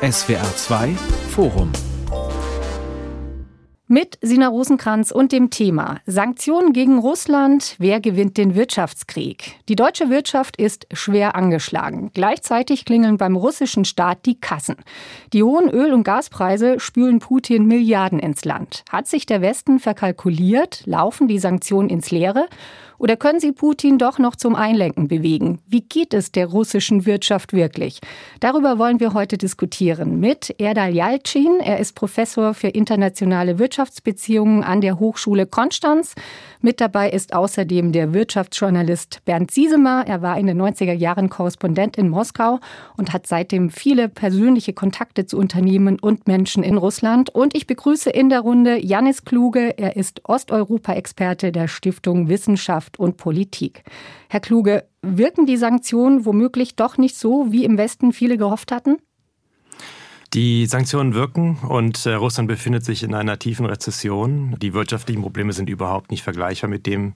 SWR 2 Forum mit Sina Rosenkranz und dem Thema Sanktionen gegen Russland. Wer gewinnt den Wirtschaftskrieg? Die deutsche Wirtschaft ist schwer angeschlagen. Gleichzeitig klingeln beim russischen Staat die Kassen. Die hohen Öl- und Gaspreise spülen Putin Milliarden ins Land. Hat sich der Westen verkalkuliert? Laufen die Sanktionen ins Leere? Oder können sie Putin doch noch zum Einlenken bewegen? Wie geht es der russischen Wirtschaft wirklich? Darüber wollen wir heute diskutieren mit Erdal Yalcin. Er ist Professor für internationale Wirtschaftsbeziehungen an der Hochschule Konstanz. Mit dabei ist außerdem der Wirtschaftsjournalist Bernd Siesemer. Er war in den 90er Jahren Korrespondent in Moskau und hat seitdem viele persönliche Kontakte zu Unternehmen und Menschen in Russland. Und ich begrüße in der Runde Janis Kluge. Er ist Osteuropa-Experte der Stiftung Wissenschaft und Politik. Herr Kluge, wirken die Sanktionen womöglich doch nicht so, wie im Westen viele gehofft hatten? Die Sanktionen wirken und äh, Russland befindet sich in einer tiefen Rezession. Die wirtschaftlichen Probleme sind überhaupt nicht vergleichbar mit dem,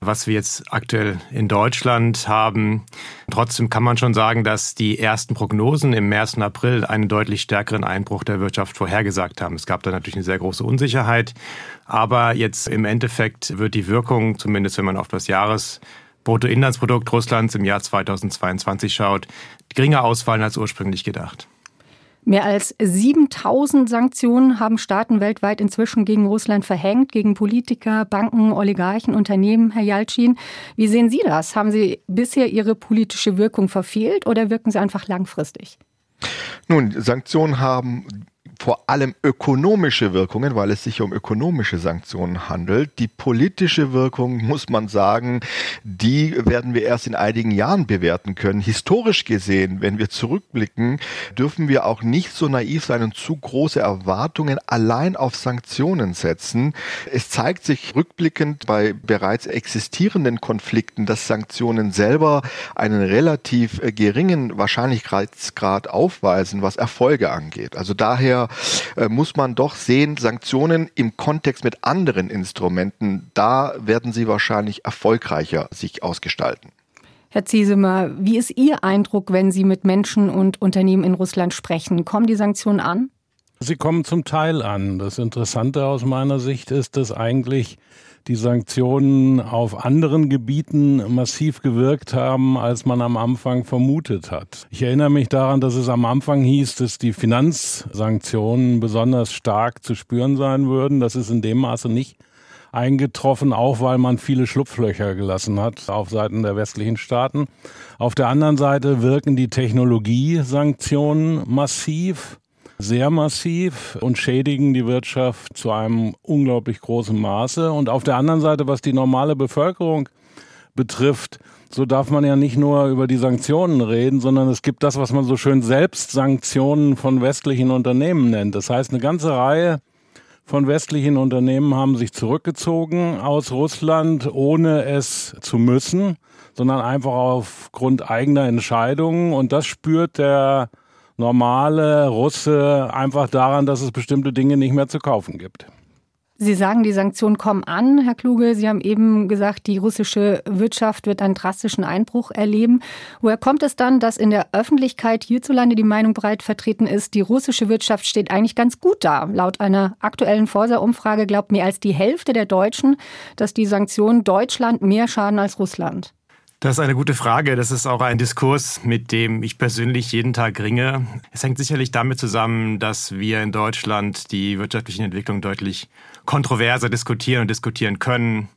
was wir jetzt aktuell in Deutschland haben. Trotzdem kann man schon sagen, dass die ersten Prognosen im März und April einen deutlich stärkeren Einbruch der Wirtschaft vorhergesagt haben. Es gab da natürlich eine sehr große Unsicherheit, aber jetzt im Endeffekt wird die Wirkung, zumindest wenn man auf das Jahres Bruttoinlandsprodukt Russlands im Jahr 2022 schaut, geringer ausfallen als ursprünglich gedacht. Mehr als 7000 Sanktionen haben Staaten weltweit inzwischen gegen Russland verhängt, gegen Politiker, Banken, Oligarchen, Unternehmen. Herr Jalcin, wie sehen Sie das? Haben Sie bisher Ihre politische Wirkung verfehlt oder wirken sie einfach langfristig? Nun, Sanktionen haben vor allem ökonomische Wirkungen, weil es sich um ökonomische Sanktionen handelt. Die politische Wirkung, muss man sagen, die werden wir erst in einigen Jahren bewerten können. Historisch gesehen, wenn wir zurückblicken, dürfen wir auch nicht so naiv sein und zu große Erwartungen allein auf Sanktionen setzen. Es zeigt sich rückblickend bei bereits existierenden Konflikten, dass Sanktionen selber einen relativ geringen Wahrscheinlichkeitsgrad aufweisen, was Erfolge angeht. Also daher äh, muss man doch sehen, Sanktionen im Kontext mit anderen Instrumenten, da werden sie wahrscheinlich erfolgreicher sich ausgestalten. Herr Ziesemer, wie ist Ihr Eindruck, wenn Sie mit Menschen und Unternehmen in Russland sprechen? Kommen die Sanktionen an? Sie kommen zum Teil an. Das Interessante aus meiner Sicht ist, dass eigentlich die Sanktionen auf anderen Gebieten massiv gewirkt haben, als man am Anfang vermutet hat. Ich erinnere mich daran, dass es am Anfang hieß, dass die Finanzsanktionen besonders stark zu spüren sein würden. Das ist in dem Maße nicht eingetroffen, auch weil man viele Schlupflöcher gelassen hat auf Seiten der westlichen Staaten. Auf der anderen Seite wirken die Technologiesanktionen massiv sehr massiv und schädigen die Wirtschaft zu einem unglaublich großen Maße. Und auf der anderen Seite, was die normale Bevölkerung betrifft, so darf man ja nicht nur über die Sanktionen reden, sondern es gibt das, was man so schön Selbstsanktionen von westlichen Unternehmen nennt. Das heißt, eine ganze Reihe von westlichen Unternehmen haben sich zurückgezogen aus Russland, ohne es zu müssen, sondern einfach aufgrund eigener Entscheidungen. Und das spürt der normale Russe einfach daran, dass es bestimmte Dinge nicht mehr zu kaufen gibt. Sie sagen, die Sanktionen kommen an, Herr Kluge. Sie haben eben gesagt, die russische Wirtschaft wird einen drastischen Einbruch erleben. Woher kommt es dann, dass in der Öffentlichkeit hierzulande die Meinung breit vertreten ist, die russische Wirtschaft steht eigentlich ganz gut da? Laut einer aktuellen Forsa-Umfrage glaubt mehr als die Hälfte der Deutschen, dass die Sanktionen Deutschland mehr schaden als Russland. Das ist eine gute Frage. Das ist auch ein Diskurs, mit dem ich persönlich jeden Tag ringe. Es hängt sicherlich damit zusammen, dass wir in Deutschland die wirtschaftlichen Entwicklungen deutlich kontroverser diskutieren und diskutieren können.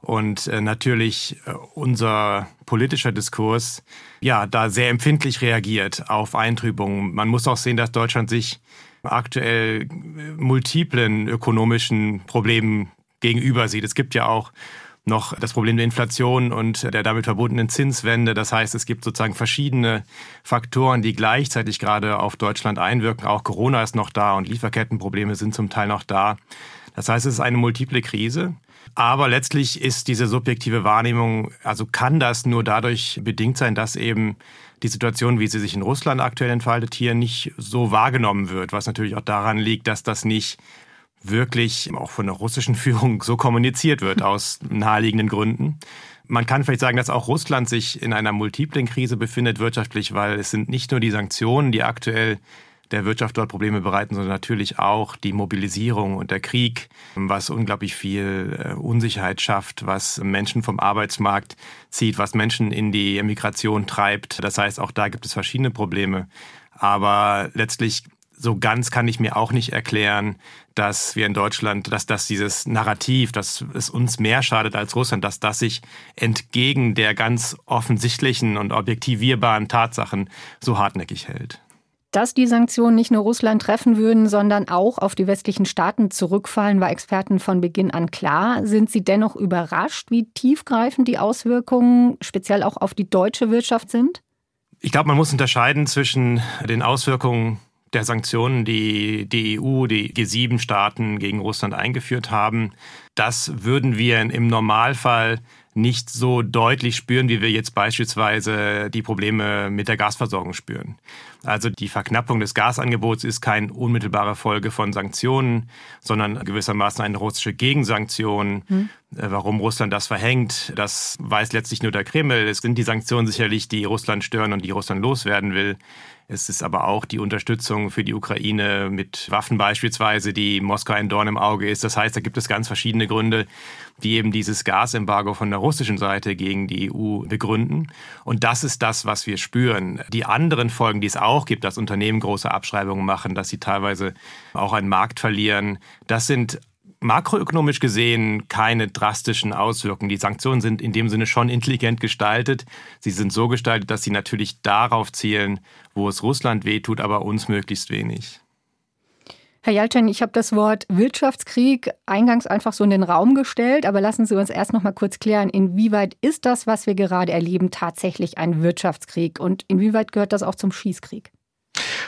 Und äh, natürlich äh, unser politischer Diskurs ja da sehr empfindlich reagiert auf Eintrübungen. Man muss auch sehen, dass Deutschland sich aktuell äh, multiplen ökonomischen Problemen gegenüber sieht. Es gibt ja auch noch das Problem der Inflation und der damit verbundenen Zinswende. Das heißt, es gibt sozusagen verschiedene Faktoren, die gleichzeitig gerade auf Deutschland einwirken. Auch Corona ist noch da und Lieferkettenprobleme sind zum Teil noch da. Das heißt, es ist eine multiple Krise. Aber letztlich ist diese subjektive Wahrnehmung, also kann das nur dadurch bedingt sein, dass eben die Situation, wie sie sich in Russland aktuell entfaltet, hier nicht so wahrgenommen wird, was natürlich auch daran liegt, dass das nicht wirklich auch von der russischen Führung so kommuniziert wird aus naheliegenden Gründen. Man kann vielleicht sagen, dass auch Russland sich in einer multiplen Krise befindet wirtschaftlich, weil es sind nicht nur die Sanktionen, die aktuell der Wirtschaft dort Probleme bereiten, sondern natürlich auch die Mobilisierung und der Krieg, was unglaublich viel äh, Unsicherheit schafft, was Menschen vom Arbeitsmarkt zieht, was Menschen in die Emigration treibt. Das heißt, auch da gibt es verschiedene Probleme. Aber letztlich so ganz kann ich mir auch nicht erklären, dass wir in Deutschland, dass das dieses Narrativ, dass es uns mehr schadet als Russland, dass das sich entgegen der ganz offensichtlichen und objektivierbaren Tatsachen so hartnäckig hält. Dass die Sanktionen nicht nur Russland treffen würden, sondern auch auf die westlichen Staaten zurückfallen, war Experten von Beginn an klar. Sind Sie dennoch überrascht, wie tiefgreifend die Auswirkungen speziell auch auf die deutsche Wirtschaft sind? Ich glaube, man muss unterscheiden zwischen den Auswirkungen der Sanktionen, die die EU, die G7-Staaten gegen Russland eingeführt haben. Das würden wir im Normalfall nicht so deutlich spüren, wie wir jetzt beispielsweise die Probleme mit der Gasversorgung spüren. Also die Verknappung des Gasangebots ist keine unmittelbare Folge von Sanktionen, sondern gewissermaßen eine russische Gegensanktion. Hm. Warum Russland das verhängt, das weiß letztlich nur der Kreml. Es sind die Sanktionen sicherlich, die Russland stören und die Russland loswerden will. Es ist aber auch die Unterstützung für die Ukraine mit Waffen beispielsweise, die Moskau ein Dorn im Auge ist. Das heißt, da gibt es ganz verschiedene Gründe, die eben dieses Gasembargo von der russischen Seite gegen die EU begründen. Und das ist das, was wir spüren. Die anderen Folgen, die es auch gibt, dass Unternehmen große Abschreibungen machen, dass sie teilweise auch einen Markt verlieren, das sind makroökonomisch gesehen keine drastischen Auswirkungen. Die Sanktionen sind in dem Sinne schon intelligent gestaltet. Sie sind so gestaltet, dass sie natürlich darauf zielen, wo es Russland wehtut, aber uns möglichst wenig. Herr Jalcin, ich habe das Wort Wirtschaftskrieg eingangs einfach so in den Raum gestellt, aber lassen Sie uns erst noch mal kurz klären, inwieweit ist das, was wir gerade erleben, tatsächlich ein Wirtschaftskrieg und inwieweit gehört das auch zum Schießkrieg?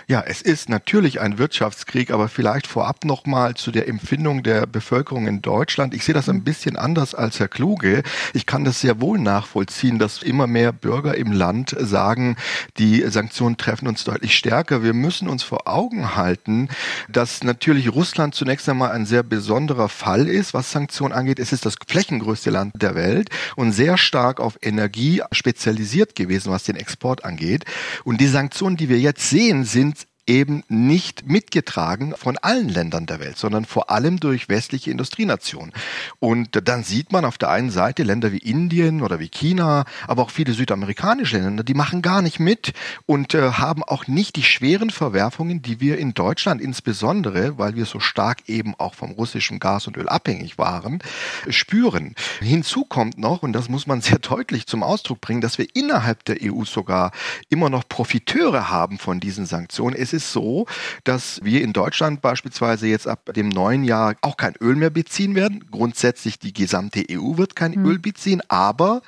Ja, es ist natürlich ein Wirtschaftskrieg, aber vielleicht vorab nochmal zu der Empfindung der Bevölkerung in Deutschland. Ich sehe das ein bisschen anders als Herr Kluge. Ich kann das sehr wohl nachvollziehen, dass immer mehr Bürger im Land sagen, die Sanktionen treffen uns deutlich stärker. Wir müssen uns vor Augen halten, dass natürlich Russland zunächst einmal ein sehr besonderer Fall ist, was Sanktionen angeht. Es ist das flächengrößte Land der Welt und sehr stark auf Energie spezialisiert gewesen, was den Export angeht. Und die Sanktionen, die wir jetzt sehen, sind eben nicht mitgetragen von allen Ländern der Welt, sondern vor allem durch westliche Industrienationen. Und dann sieht man auf der einen Seite Länder wie Indien oder wie China, aber auch viele südamerikanische Länder, die machen gar nicht mit und äh, haben auch nicht die schweren Verwerfungen, die wir in Deutschland insbesondere, weil wir so stark eben auch vom russischen Gas und Öl abhängig waren, spüren. Hinzu kommt noch, und das muss man sehr deutlich zum Ausdruck bringen, dass wir innerhalb der EU sogar immer noch Profiteure haben von diesen Sanktionen. Es es ist so, dass wir in Deutschland beispielsweise jetzt ab dem neuen Jahr auch kein Öl mehr beziehen werden. Grundsätzlich die gesamte EU wird kein mhm. Öl beziehen, aber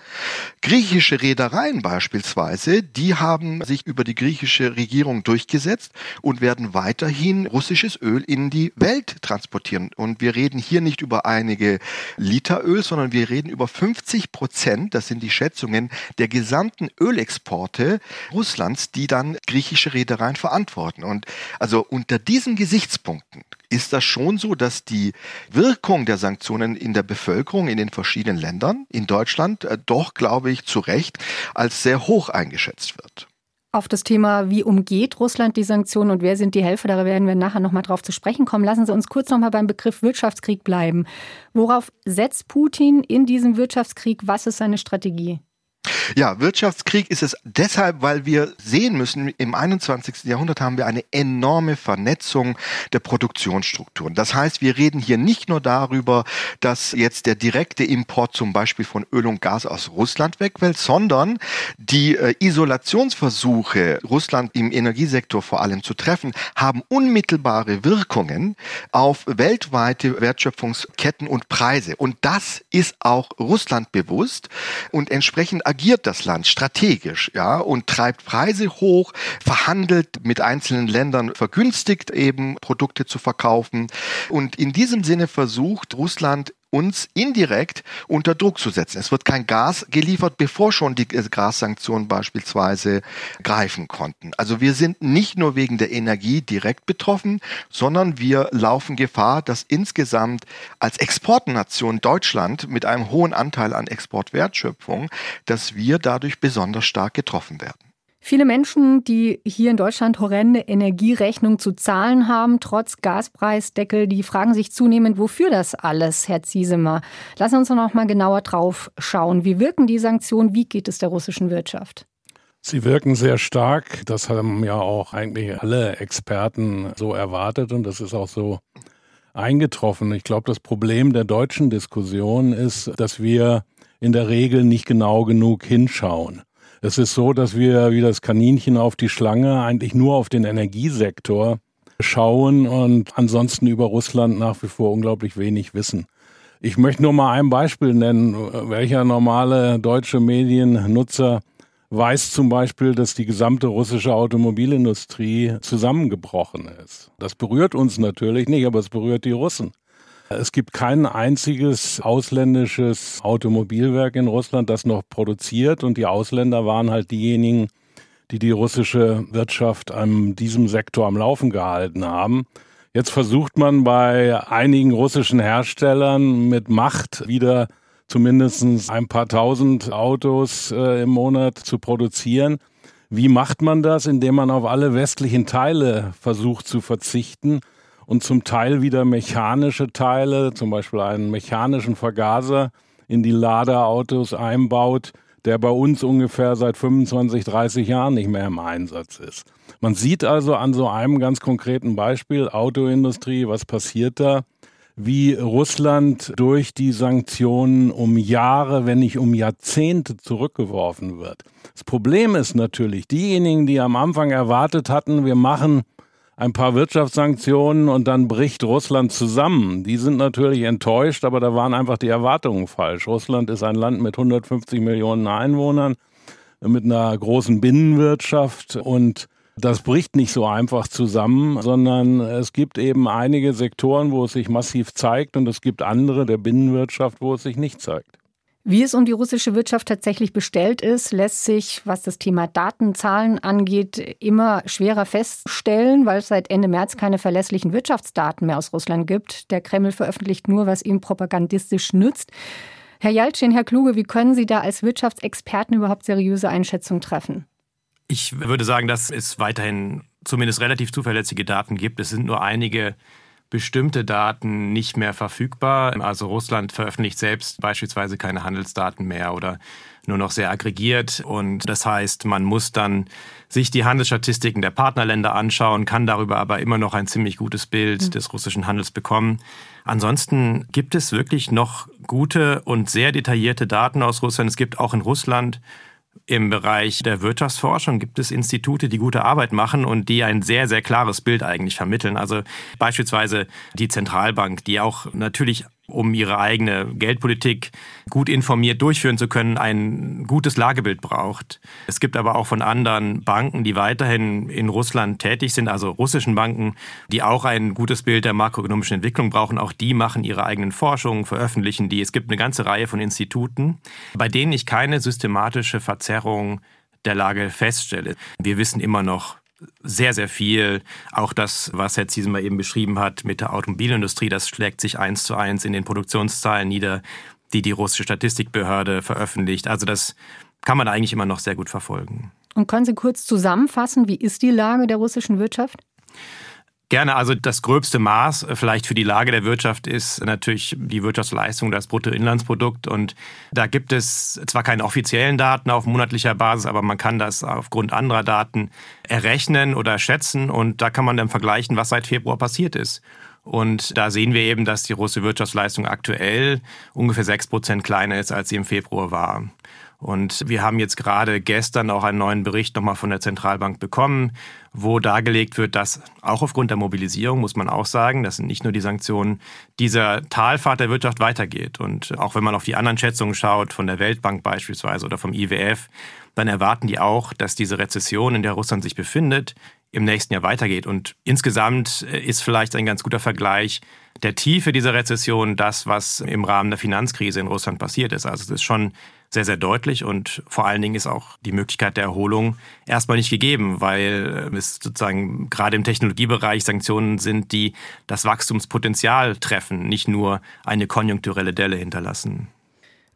griechische Reedereien beispielsweise, die haben sich über die griechische Regierung durchgesetzt und werden weiterhin russisches Öl in die Welt transportieren. Und wir reden hier nicht über einige Liter Öl, sondern wir reden über 50 Prozent, das sind die Schätzungen, der gesamten Ölexporte Russlands, die dann griechische Reedereien verantworten worden. Und also unter diesen Gesichtspunkten ist das schon so, dass die Wirkung der Sanktionen in der Bevölkerung in den verschiedenen Ländern, in Deutschland, äh, doch, glaube ich, zu Recht als sehr hoch eingeschätzt wird. Auf das Thema, wie umgeht Russland die Sanktionen und wer sind die Helfer, da werden wir nachher nochmal drauf zu sprechen kommen. Lassen Sie uns kurz nochmal beim Begriff Wirtschaftskrieg bleiben. Worauf setzt Putin in diesem Wirtschaftskrieg? Was ist seine Strategie? Ja, Wirtschaftskrieg ist es deshalb, weil wir sehen müssen, im 21. Jahrhundert haben wir eine enorme Vernetzung der Produktionsstrukturen. Das heißt, wir reden hier nicht nur darüber, dass jetzt der direkte Import zum Beispiel von Öl und Gas aus Russland wegfällt, sondern die äh, Isolationsversuche, Russland im Energiesektor vor allem zu treffen, haben unmittelbare Wirkungen auf weltweite Wertschöpfungsketten und Preise. Und das ist auch Russland bewusst und entsprechend agiert das Land strategisch, ja, und treibt Preise hoch, verhandelt mit einzelnen Ländern, vergünstigt eben Produkte zu verkaufen. Und in diesem Sinne versucht Russland uns indirekt unter Druck zu setzen. Es wird kein Gas geliefert, bevor schon die Gassanktionen beispielsweise greifen konnten. Also wir sind nicht nur wegen der Energie direkt betroffen, sondern wir laufen Gefahr, dass insgesamt als Exportnation Deutschland mit einem hohen Anteil an Exportwertschöpfung, dass wir dadurch besonders stark getroffen werden. Viele Menschen, die hier in Deutschland horrende Energierechnung zu zahlen haben, trotz Gaspreisdeckel, die fragen sich zunehmend, wofür das alles, Herr Ziesemer. Lassen Sie uns noch mal genauer drauf schauen. Wie wirken die Sanktionen? Wie geht es der russischen Wirtschaft? Sie wirken sehr stark. Das haben ja auch eigentlich alle Experten so erwartet und das ist auch so eingetroffen. Ich glaube, das Problem der deutschen Diskussion ist, dass wir in der Regel nicht genau genug hinschauen. Es ist so, dass wir wie das Kaninchen auf die Schlange eigentlich nur auf den Energiesektor schauen und ansonsten über Russland nach wie vor unglaublich wenig wissen. Ich möchte nur mal ein Beispiel nennen. Welcher normale deutsche Mediennutzer weiß zum Beispiel, dass die gesamte russische Automobilindustrie zusammengebrochen ist? Das berührt uns natürlich nicht, aber es berührt die Russen. Es gibt kein einziges ausländisches Automobilwerk in Russland, das noch produziert und die Ausländer waren halt diejenigen, die die russische Wirtschaft an diesem Sektor am Laufen gehalten haben. Jetzt versucht man bei einigen russischen Herstellern mit Macht wieder zumindest ein paar tausend Autos äh, im Monat zu produzieren. Wie macht man das? Indem man auf alle westlichen Teile versucht zu verzichten und zum Teil wieder mechanische Teile, zum Beispiel einen mechanischen Vergaser in die Ladeautos einbaut, der bei uns ungefähr seit 25, 30 Jahren nicht mehr im Einsatz ist. Man sieht also an so einem ganz konkreten Beispiel Autoindustrie, was passiert da, wie Russland durch die Sanktionen um Jahre, wenn nicht um Jahrzehnte zurückgeworfen wird. Das Problem ist natürlich, diejenigen, die am Anfang erwartet hatten, wir machen ein paar Wirtschaftssanktionen und dann bricht Russland zusammen. Die sind natürlich enttäuscht, aber da waren einfach die Erwartungen falsch. Russland ist ein Land mit 150 Millionen Einwohnern, mit einer großen Binnenwirtschaft und das bricht nicht so einfach zusammen, sondern es gibt eben einige Sektoren, wo es sich massiv zeigt und es gibt andere der Binnenwirtschaft, wo es sich nicht zeigt. Wie es um die russische Wirtschaft tatsächlich bestellt ist, lässt sich, was das Thema Datenzahlen angeht, immer schwerer feststellen, weil es seit Ende März keine verlässlichen Wirtschaftsdaten mehr aus Russland gibt. Der Kreml veröffentlicht nur, was ihm propagandistisch nützt. Herr Jaltschin, Herr Kluge, wie können Sie da als Wirtschaftsexperten überhaupt seriöse Einschätzungen treffen? Ich würde sagen, dass es weiterhin zumindest relativ zuverlässige Daten gibt. Es sind nur einige bestimmte Daten nicht mehr verfügbar. Also Russland veröffentlicht selbst beispielsweise keine Handelsdaten mehr oder nur noch sehr aggregiert. Und das heißt, man muss dann sich die Handelsstatistiken der Partnerländer anschauen, kann darüber aber immer noch ein ziemlich gutes Bild mhm. des russischen Handels bekommen. Ansonsten gibt es wirklich noch gute und sehr detaillierte Daten aus Russland. Es gibt auch in Russland im Bereich der Wirtschaftsforschung gibt es Institute, die gute Arbeit machen und die ein sehr, sehr klares Bild eigentlich vermitteln. Also beispielsweise die Zentralbank, die auch natürlich um ihre eigene Geldpolitik gut informiert durchführen zu können, ein gutes Lagebild braucht. Es gibt aber auch von anderen Banken, die weiterhin in Russland tätig sind, also russischen Banken, die auch ein gutes Bild der makroökonomischen Entwicklung brauchen. Auch die machen ihre eigenen Forschungen, veröffentlichen die. Es gibt eine ganze Reihe von Instituten, bei denen ich keine systematische Verzerrung der Lage feststelle. Wir wissen immer noch sehr, sehr viel. Auch das, was Herr Ziesemer eben beschrieben hat mit der Automobilindustrie, das schlägt sich eins zu eins in den Produktionszahlen nieder, die die russische Statistikbehörde veröffentlicht. Also das kann man eigentlich immer noch sehr gut verfolgen. Und können Sie kurz zusammenfassen, wie ist die Lage der russischen Wirtschaft? Gerne. Also das gröbste Maß äh, vielleicht für die Lage der Wirtschaft ist natürlich die Wirtschaftsleistung, das Bruttoinlandsprodukt. Und da gibt es zwar keine offiziellen Daten auf monatlicher Basis, aber man kann das aufgrund anderer Daten errechnen oder schätzen. Und da kann man dann vergleichen, was seit Februar passiert ist. Und da sehen wir eben, dass die russische Wirtschaftsleistung aktuell ungefähr sechs Prozent kleiner ist, als sie im Februar war. Und wir haben jetzt gerade gestern auch einen neuen Bericht nochmal von der Zentralbank bekommen, wo dargelegt wird, dass auch aufgrund der Mobilisierung, muss man auch sagen, das sind nicht nur die Sanktionen, dieser Talfahrt der Wirtschaft weitergeht. Und auch wenn man auf die anderen Schätzungen schaut, von der Weltbank beispielsweise oder vom IWF, dann erwarten die auch, dass diese Rezession, in der Russland sich befindet, im nächsten Jahr weitergeht. Und insgesamt äh, ist vielleicht ein ganz guter Vergleich der Tiefe dieser Rezession das, was im Rahmen der Finanzkrise in Russland passiert ist. Also es ist schon sehr, sehr deutlich und vor allen Dingen ist auch die Möglichkeit der Erholung erstmal nicht gegeben, weil äh, es sozusagen gerade im Technologiebereich Sanktionen sind, die das Wachstumspotenzial treffen, nicht nur eine konjunkturelle Delle hinterlassen.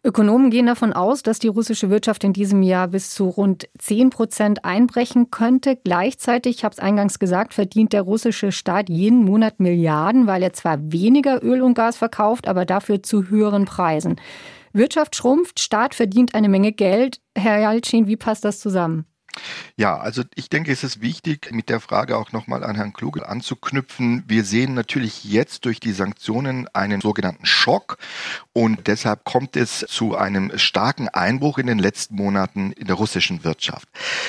Ökonomen gehen davon aus, dass die russische Wirtschaft in diesem Jahr bis zu rund 10 Prozent einbrechen könnte. Gleichzeitig, ich habe es eingangs gesagt, verdient der russische Staat jeden Monat Milliarden, weil er zwar weniger Öl und Gas verkauft, aber dafür zu höheren Preisen. Wirtschaft schrumpft, Staat verdient eine Menge Geld. Herr Jalcin, wie passt das zusammen? Ja, also ich denke, es ist wichtig, mit der Frage auch nochmal an Herrn Kluge anzuknüpfen. Wir sehen natürlich jetzt durch die Sanktionen einen sogenannten Schock und deshalb kommt es zu einem starken Einbruch in den letzten Monaten in der russischen Wirtschaft.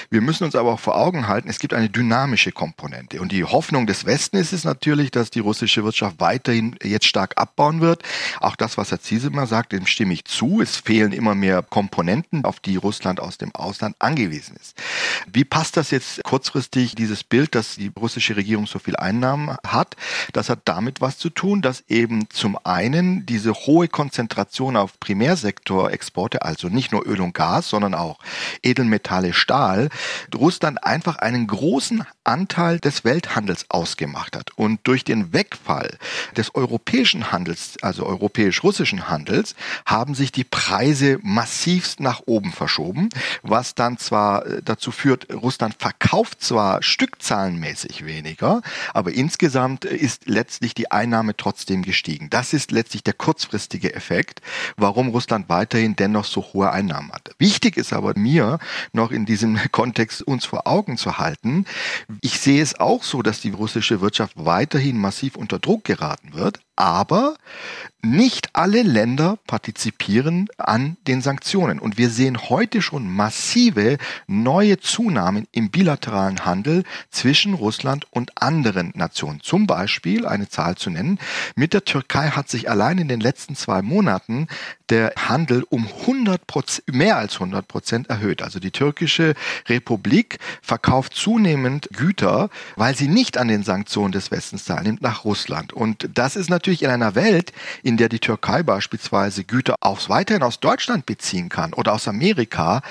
Wir müssen uns aber auch vor Augen halten, es gibt eine dynamische Komponente und die Hoffnung des Westen ist es natürlich, dass die russische Wirtschaft weiterhin jetzt stark abbauen wird. Auch das, was Herr Ziesemer sagt, dem stimme ich zu. Es fehlen immer mehr Komponenten, auf die Russland aus dem Ausland angewiesen ist. Wie passt das jetzt kurzfristig, dieses Bild, dass die russische Regierung so viel Einnahmen hat? Das hat damit was zu tun, dass eben zum einen diese hohe Konzentration auf Primärsektorexporte, also nicht nur Öl und Gas, sondern auch Edelmetalle, Stahl, Russland einfach einen großen Anteil des Welthandels ausgemacht hat. Und durch den Wegfall des europäischen Handels, also europäisch-russischen Handels, haben sich die Preise massivst nach oben verschoben, was dann zwar äh, dazu führt, Russland verkauft zwar stückzahlenmäßig weniger, aber insgesamt ist letztlich die Einnahme trotzdem gestiegen. Das ist letztlich der kurzfristige Effekt, warum Russland weiterhin dennoch so hohe Einnahmen hat. Wichtig ist aber mir noch in diesem Kontext uns vor Augen zu halten, ich sehe es auch so, dass die russische Wirtschaft weiterhin massiv unter Druck geraten wird, aber nicht alle Länder partizipieren an den Sanktionen. Und wir sehen heute schon massive neue Zunahmen im bilateralen Handel zwischen Russland und anderen Nationen. Zum Beispiel, eine Zahl zu nennen, mit der Türkei hat sich allein in den letzten zwei Monaten der Handel um 100 Prozent, mehr als 100 Prozent erhöht. Also die türkische Republik verkauft zunehmend Güter, weil sie nicht an den Sanktionen des Westens teilnimmt, nach Russland. Und das ist natürlich in einer Welt, in der die Türkei beispielsweise Güter auch weiterhin aus Deutschland beziehen kann oder aus Amerika,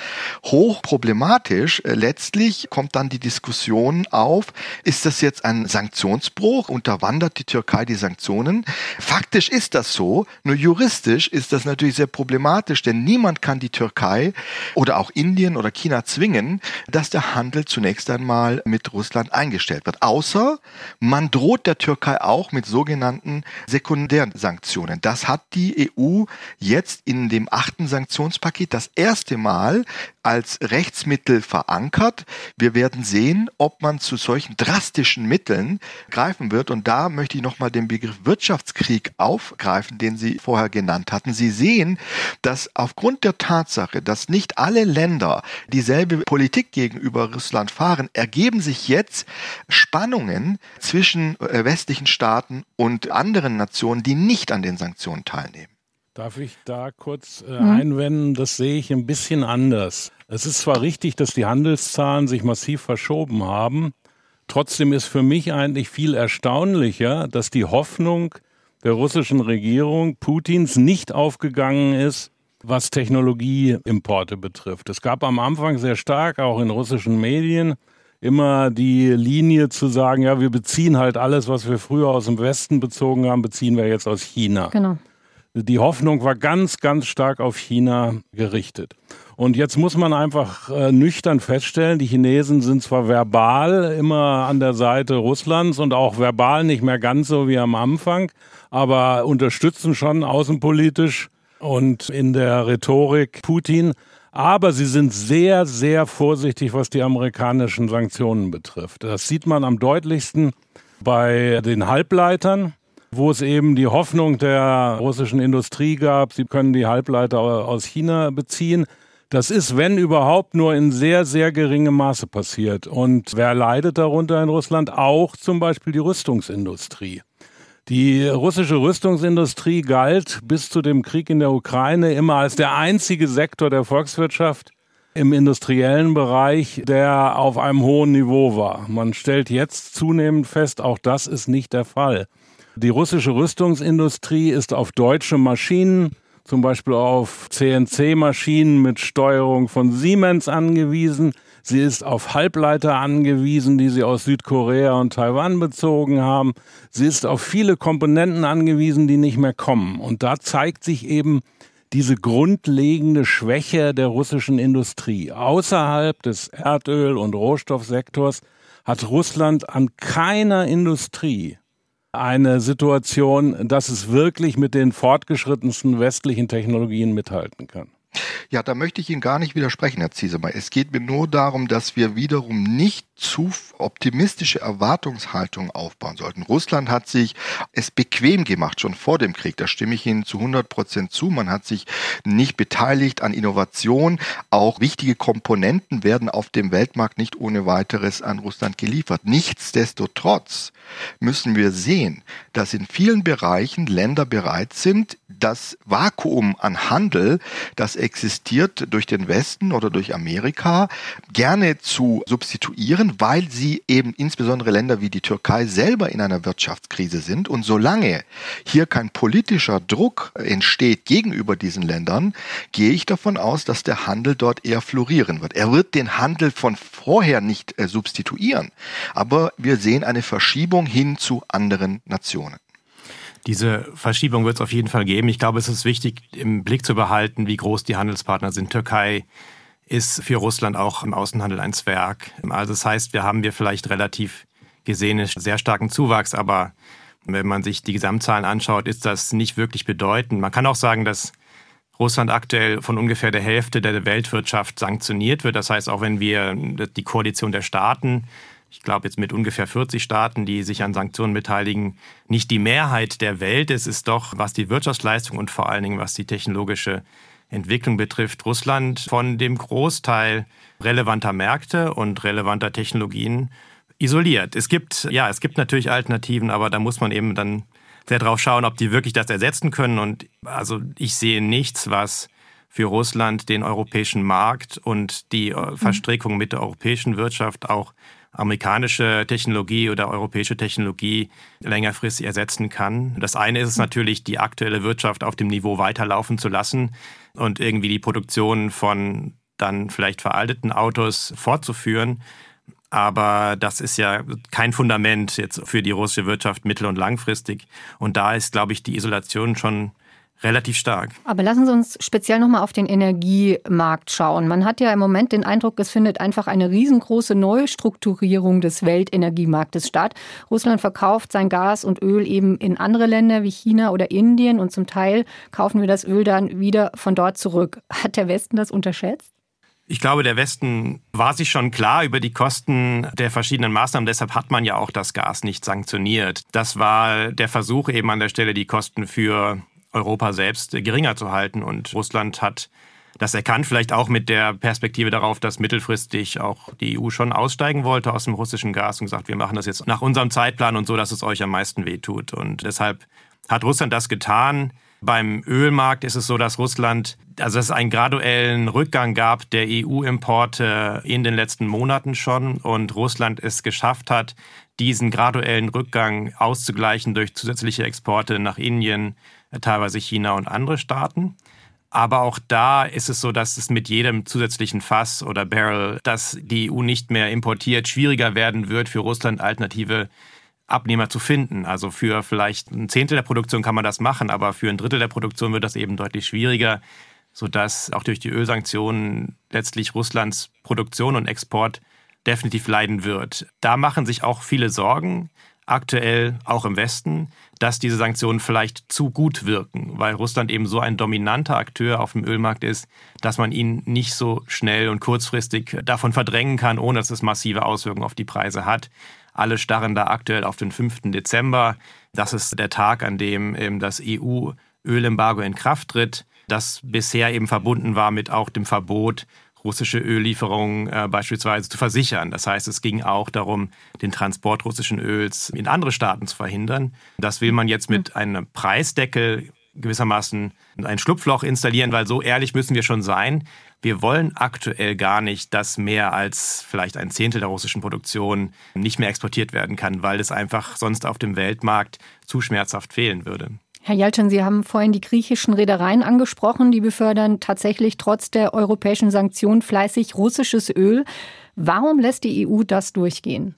hoch problematisch. Äh, letztlich kommt dann die Diskussion auf, ist das jetzt ein Sanktionsbruch? Unterwandert die Türkei die Sanktionen? Faktisch ist das so, nur juristisch ist das natürlich sehr problematisch, denn niemand kann die Türkei oder auch Indien oder China zwingen, dass der Handel zunächst einmal mit Russland eingestellt wird. Außer man droht der Türkei auch mit sogenannten sekundären Sanktionen. Das hat die EU jetzt in dem achten Sanktionspaket das erste Mal als Rechtsmittel verankert. Wir werden sehen, ob man zu solchen drastischen Mitteln greifen wird. Und da möchte ich nochmal den Begriff Wirtschaftskrieg aufgreifen, den Sie vorher genannt hatten. Sie sehen, dass aufgrund der Tatsache, dass nicht alle Länder dieselbe Politik gegenüber Russland fahren, ergeben sich jetzt Spannungen zwischen äh, westlichen Staaten und anderen Nationen, die nicht an den Sanktionen teilnehmen. Darf ich da kurz äh, mhm. einwenden? Das sehe ich ein bisschen anders. Es ist zwar richtig, dass die Handelszahlen sich massiv verschoben haben. Trotzdem ist für mich eigentlich viel erstaunlicher, dass die Hoffnung der russischen Regierung Putins nicht aufgegangen ist, was Technologieimporte betrifft. Es gab am Anfang sehr stark, auch in russischen Medien, immer die Linie zu sagen, ja, wir beziehen halt alles, was wir früher aus dem Westen bezogen haben, beziehen wir jetzt aus China. Genau. Die Hoffnung war ganz, ganz stark auf China gerichtet. Und jetzt muss man einfach äh, nüchtern feststellen, die Chinesen sind zwar verbal immer an der Seite Russlands und auch verbal nicht mehr ganz so wie am Anfang, aber unterstützen schon außenpolitisch und in der Rhetorik Putin. Aber sie sind sehr, sehr vorsichtig, was die amerikanischen Sanktionen betrifft. Das sieht man am deutlichsten bei den Halbleitern wo es eben die Hoffnung der russischen Industrie gab, sie können die Halbleiter aus China beziehen. Das ist, wenn überhaupt, nur in sehr, sehr geringem Maße passiert. Und wer leidet darunter in Russland? Auch zum Beispiel die Rüstungsindustrie. Die russische Rüstungsindustrie galt bis zu dem Krieg in der Ukraine immer als der einzige Sektor der Volkswirtschaft im industriellen Bereich, der auf einem hohen Niveau war. Man stellt jetzt zunehmend fest, auch das ist nicht der Fall. Die russische Rüstungsindustrie ist auf deutsche Maschinen, zum Beispiel auf CNC-Maschinen mit Steuerung von Siemens angewiesen. Sie ist auf Halbleiter angewiesen, die sie aus Südkorea und Taiwan bezogen haben. Sie ist auf viele Komponenten angewiesen, die nicht mehr kommen. Und da zeigt sich eben diese grundlegende Schwäche der russischen Industrie. Außerhalb des Erdöl- und Rohstoffsektors hat Russland an keiner Industrie eine Situation, dass es wirklich mit den fortgeschrittensten westlichen Technologien mithalten kann. Ja, da möchte ich Ihnen gar nicht widersprechen, Herr Ziesemer. Es geht mir nur darum, dass wir wiederum nicht zu optimistische Erwartungshaltung aufbauen sollten. Russland hat sich es bequem gemacht, schon vor dem Krieg. Da stimme ich Ihnen zu 100 Prozent zu. Man hat sich nicht beteiligt an Innovation. Auch wichtige Komponenten werden auf dem Weltmarkt nicht ohne weiteres an Russland geliefert. Nichtsdestotrotz müssen wir sehen, dass in vielen Bereichen Länder bereit sind, das Vakuum an Handel, das existiert durch den Westen oder durch Amerika, gerne zu substituieren, weil sie eben insbesondere Länder wie die Türkei selber in einer Wirtschaftskrise sind. Und solange hier kein politischer Druck entsteht gegenüber diesen Ländern, gehe ich davon aus, dass der Handel dort eher florieren wird. Er wird den Handel von vorher nicht äh, substituieren, aber wir sehen eine Verschiebung hin zu anderen Nationen. Diese Verschiebung wird es auf jeden Fall geben. Ich glaube, es ist wichtig, im Blick zu behalten, wie groß die Handelspartner sind. Türkei ist für Russland auch im Außenhandel ein Zwerg. Also das heißt, wir haben wir vielleicht relativ gesehen einen sehr starken Zuwachs, aber wenn man sich die Gesamtzahlen anschaut, ist das nicht wirklich bedeutend. Man kann auch sagen, dass Russland aktuell von ungefähr der Hälfte der Weltwirtschaft sanktioniert wird. Das heißt, auch wenn wir die Koalition der Staaten ich glaube jetzt mit ungefähr 40 Staaten, die sich an Sanktionen beteiligen, nicht die Mehrheit der Welt. Es ist doch, was die Wirtschaftsleistung und vor allen Dingen was die technologische Entwicklung betrifft, Russland von dem Großteil relevanter Märkte und relevanter Technologien isoliert. Es gibt, ja, es gibt natürlich Alternativen, aber da muss man eben dann sehr drauf schauen, ob die wirklich das ersetzen können. Und also ich sehe nichts, was für Russland den europäischen Markt und die äh, Verstrickung mit der europäischen Wirtschaft auch amerikanische Technologie oder europäische Technologie längerfristig ersetzen kann. Das eine ist es natürlich, die aktuelle Wirtschaft auf dem Niveau weiterlaufen zu lassen und irgendwie die Produktion von dann vielleicht veralteten Autos fortzuführen. Aber das ist ja kein Fundament jetzt für die russische Wirtschaft mittel- und langfristig. Und da ist, glaube ich, die Isolation schon relativ stark. Aber lassen Sie uns speziell nochmal auf den Energiemarkt schauen. Man hat ja im Moment den Eindruck, es findet einfach eine riesengroße Neustrukturierung des Weltenergiemarktes statt. Russland verkauft sein Gas und Öl eben in andere Länder wie China oder Indien und zum Teil kaufen wir das Öl dann wieder von dort zurück. Hat der Westen das unterschätzt? Ich glaube, der Westen war sich schon klar über die Kosten der verschiedenen Maßnahmen. Deshalb hat man ja auch das Gas nicht sanktioniert. Das war der Versuch eben an der Stelle, die Kosten für Europa selbst geringer zu halten. Und Russland hat das erkannt, vielleicht auch mit der Perspektive darauf, dass mittelfristig auch die EU schon aussteigen wollte aus dem russischen Gas und gesagt, wir machen das jetzt nach unserem Zeitplan und so, dass es euch am meisten wehtut. Und deshalb hat Russland das getan. Beim Ölmarkt ist es so, dass Russland, also es einen graduellen Rückgang gab der EU-Importe in den letzten Monaten schon und Russland es geschafft hat, diesen graduellen Rückgang auszugleichen durch zusätzliche Exporte nach Indien, teilweise China und andere Staaten. Aber auch da ist es so, dass es mit jedem zusätzlichen Fass oder Barrel, das die EU nicht mehr importiert, schwieriger werden wird, für Russland alternative Abnehmer zu finden. Also für vielleicht ein Zehntel der Produktion kann man das machen, aber für ein Drittel der Produktion wird das eben deutlich schwieriger, sodass auch durch die Ölsanktionen letztlich Russlands Produktion und Export definitiv leiden wird. Da machen sich auch viele Sorgen aktuell auch im Westen, dass diese Sanktionen vielleicht zu gut wirken, weil Russland eben so ein dominanter Akteur auf dem Ölmarkt ist, dass man ihn nicht so schnell und kurzfristig davon verdrängen kann, ohne dass es massive Auswirkungen auf die Preise hat. Alle starren da aktuell auf den 5. Dezember. Das ist der Tag, an dem eben das EU-Ölembargo in Kraft tritt, das bisher eben verbunden war mit auch dem Verbot russische Öllieferungen äh, beispielsweise zu versichern. Das heißt, es ging auch darum, den Transport russischen Öls in andere Staaten zu verhindern. Das will man jetzt mit einem Preisdeckel gewissermaßen ein Schlupfloch installieren, weil so ehrlich müssen wir schon sein. Wir wollen aktuell gar nicht, dass mehr als vielleicht ein Zehntel der russischen Produktion nicht mehr exportiert werden kann, weil es einfach sonst auf dem Weltmarkt zu schmerzhaft fehlen würde. Herr Jalcin, Sie haben vorhin die griechischen Reedereien angesprochen. Die befördern tatsächlich trotz der europäischen Sanktionen fleißig russisches Öl. Warum lässt die EU das durchgehen?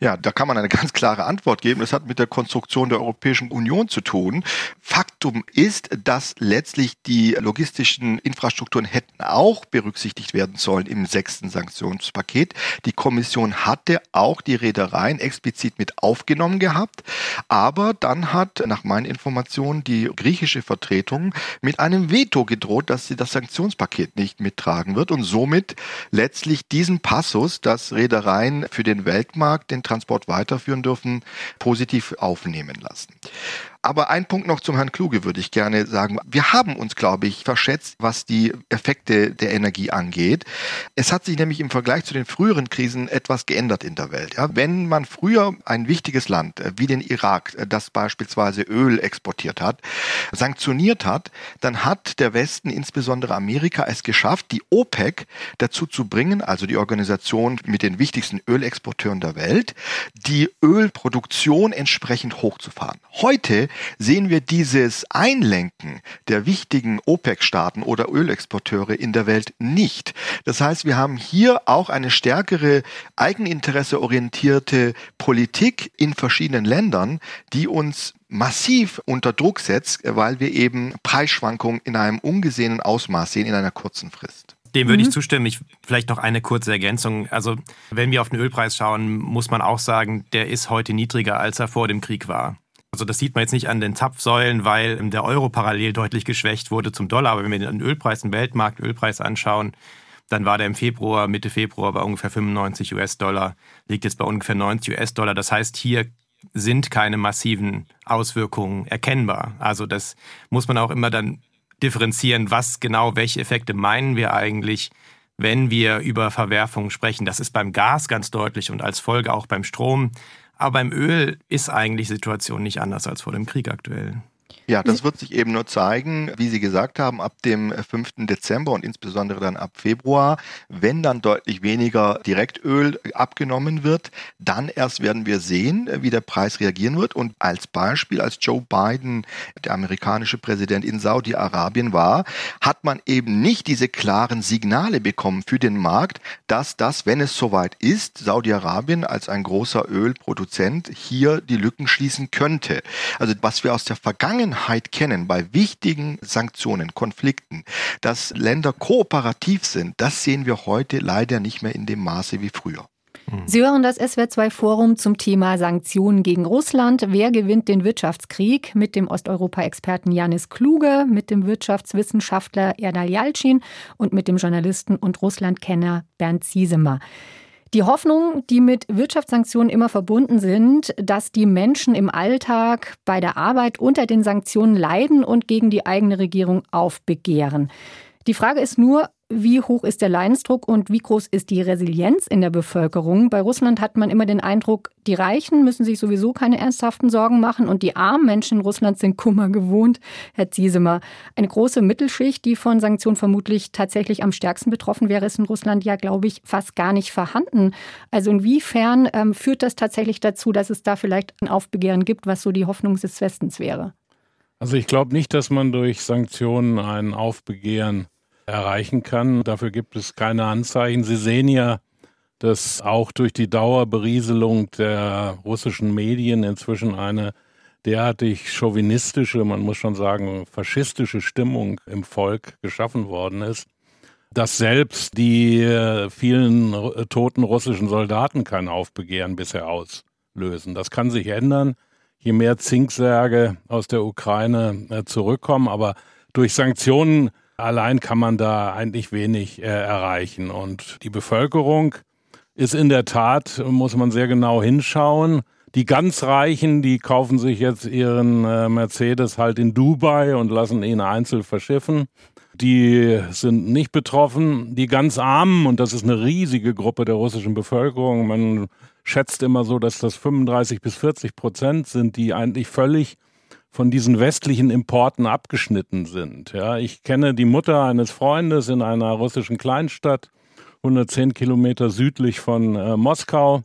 Ja, da kann man eine ganz klare Antwort geben. Das hat mit der Konstruktion der Europäischen Union zu tun. Faktum ist, dass letztlich die logistischen Infrastrukturen hätten auch berücksichtigt werden sollen im sechsten Sanktionspaket. Die Kommission hatte auch die Reedereien explizit mit aufgenommen gehabt. Aber dann hat nach meinen Informationen die griechische Vertretung mit einem Veto gedroht, dass sie das Sanktionspaket nicht mittragen wird und somit letztlich diesen Passus, dass Reedereien für den Weltmarkt den Transport weiterführen dürfen, positiv aufnehmen lassen. Aber ein Punkt noch zum Herrn Kluge würde ich gerne sagen. Wir haben uns, glaube ich, verschätzt, was die Effekte der Energie angeht. Es hat sich nämlich im Vergleich zu den früheren Krisen etwas geändert in der Welt. Ja, wenn man früher ein wichtiges Land äh, wie den Irak, äh, das beispielsweise Öl exportiert hat, sanktioniert hat, dann hat der Westen, insbesondere Amerika, es geschafft, die OPEC dazu zu bringen, also die Organisation mit den wichtigsten Ölexporteuren der Welt, die Ölproduktion entsprechend hochzufahren. Heute sehen wir dieses Einlenken der wichtigen OPEC-Staaten oder Ölexporteure in der Welt nicht. Das heißt, wir haben hier auch eine stärkere eigeninteresseorientierte Politik in verschiedenen Ländern, die uns massiv unter Druck setzt, weil wir eben Preisschwankungen in einem ungesehenen Ausmaß sehen in einer kurzen Frist. Dem würde mhm. ich zustimmen. Ich, vielleicht noch eine kurze Ergänzung. Also, wenn wir auf den Ölpreis schauen, muss man auch sagen, der ist heute niedriger, als er vor dem Krieg war. Also das sieht man jetzt nicht an den Zapfsäulen, weil der Euro parallel deutlich geschwächt wurde zum Dollar. Aber wenn wir den Ölpreis, den Weltmarkt-Ölpreis anschauen, dann war der im Februar, Mitte Februar bei ungefähr 95 US-Dollar, liegt jetzt bei ungefähr 90 US-Dollar. Das heißt, hier sind keine massiven Auswirkungen erkennbar. Also das muss man auch immer dann differenzieren, was genau, welche Effekte meinen wir eigentlich, wenn wir über Verwerfungen sprechen. Das ist beim Gas ganz deutlich und als Folge auch beim Strom. Aber beim Öl ist eigentlich die Situation nicht anders als vor dem Krieg aktuell. Ja, das wird sich eben nur zeigen, wie Sie gesagt haben, ab dem 5. Dezember und insbesondere dann ab Februar, wenn dann deutlich weniger Direktöl abgenommen wird, dann erst werden wir sehen, wie der Preis reagieren wird. Und als Beispiel, als Joe Biden, der amerikanische Präsident in Saudi-Arabien war, hat man eben nicht diese klaren Signale bekommen für den Markt, dass das, wenn es soweit ist, Saudi-Arabien als ein großer Ölproduzent hier die Lücken schließen könnte. Also was wir aus der Vergangenheit Vergangenheit kennen, bei wichtigen Sanktionen, Konflikten, dass Länder kooperativ sind, das sehen wir heute leider nicht mehr in dem Maße wie früher. Sie hören das SWR2-Forum zum Thema Sanktionen gegen Russland. Wer gewinnt den Wirtschaftskrieg? Mit dem Osteuropa-Experten Janis Kluge, mit dem Wirtschaftswissenschaftler Erdal Jalcin und mit dem Journalisten und Russlandkenner Bernd Ziesemer. Die Hoffnung, die mit Wirtschaftssanktionen immer verbunden sind, dass die Menschen im Alltag bei der Arbeit unter den Sanktionen leiden und gegen die eigene Regierung aufbegehren. Die Frage ist nur, wie hoch ist der Leidensdruck und wie groß ist die Resilienz in der Bevölkerung? Bei Russland hat man immer den Eindruck, die Reichen müssen sich sowieso keine ernsthaften Sorgen machen und die armen Menschen in Russland sind Kummer gewohnt. Herr Ziesemer, eine große Mittelschicht, die von Sanktionen vermutlich tatsächlich am stärksten betroffen wäre, ist in Russland ja, glaube ich, fast gar nicht vorhanden. Also inwiefern ähm, führt das tatsächlich dazu, dass es da vielleicht ein Aufbegehren gibt, was so die Hoffnung des Westens wäre? Also ich glaube nicht, dass man durch Sanktionen ein Aufbegehren erreichen kann. Dafür gibt es keine Anzeichen. Sie sehen ja, dass auch durch die Dauerberieselung der russischen Medien inzwischen eine derartig chauvinistische, man muss schon sagen, faschistische Stimmung im Volk geschaffen worden ist, dass selbst die äh, vielen toten russischen Soldaten kein Aufbegehren bisher auslösen. Das kann sich ändern, je mehr Zinksärge aus der Ukraine äh, zurückkommen, aber durch Sanktionen Allein kann man da eigentlich wenig äh, erreichen. Und die Bevölkerung ist in der Tat, muss man sehr genau hinschauen. Die ganz Reichen, die kaufen sich jetzt ihren äh, Mercedes halt in Dubai und lassen ihn einzeln verschiffen. Die sind nicht betroffen. Die ganz Armen, und das ist eine riesige Gruppe der russischen Bevölkerung, man schätzt immer so, dass das 35 bis 40 Prozent sind, die eigentlich völlig von diesen westlichen Importen abgeschnitten sind. Ja, ich kenne die Mutter eines Freundes in einer russischen Kleinstadt, 110 Kilometer südlich von äh, Moskau.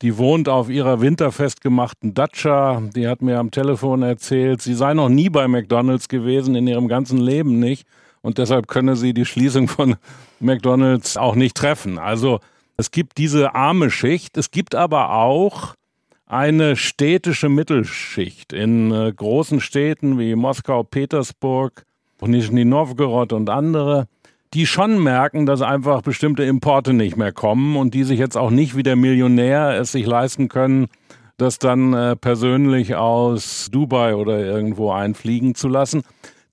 Die wohnt auf ihrer winterfest gemachten Datscha. Die hat mir am Telefon erzählt, sie sei noch nie bei McDonalds gewesen, in ihrem ganzen Leben nicht. Und deshalb könne sie die Schließung von McDonalds auch nicht treffen. Also Es gibt diese arme Schicht, es gibt aber auch eine städtische Mittelschicht in äh, großen Städten wie Moskau, Petersburg, Nizhny Novgorod und andere, die schon merken, dass einfach bestimmte Importe nicht mehr kommen und die sich jetzt auch nicht wie der Millionär es sich leisten können, das dann äh, persönlich aus Dubai oder irgendwo einfliegen zu lassen.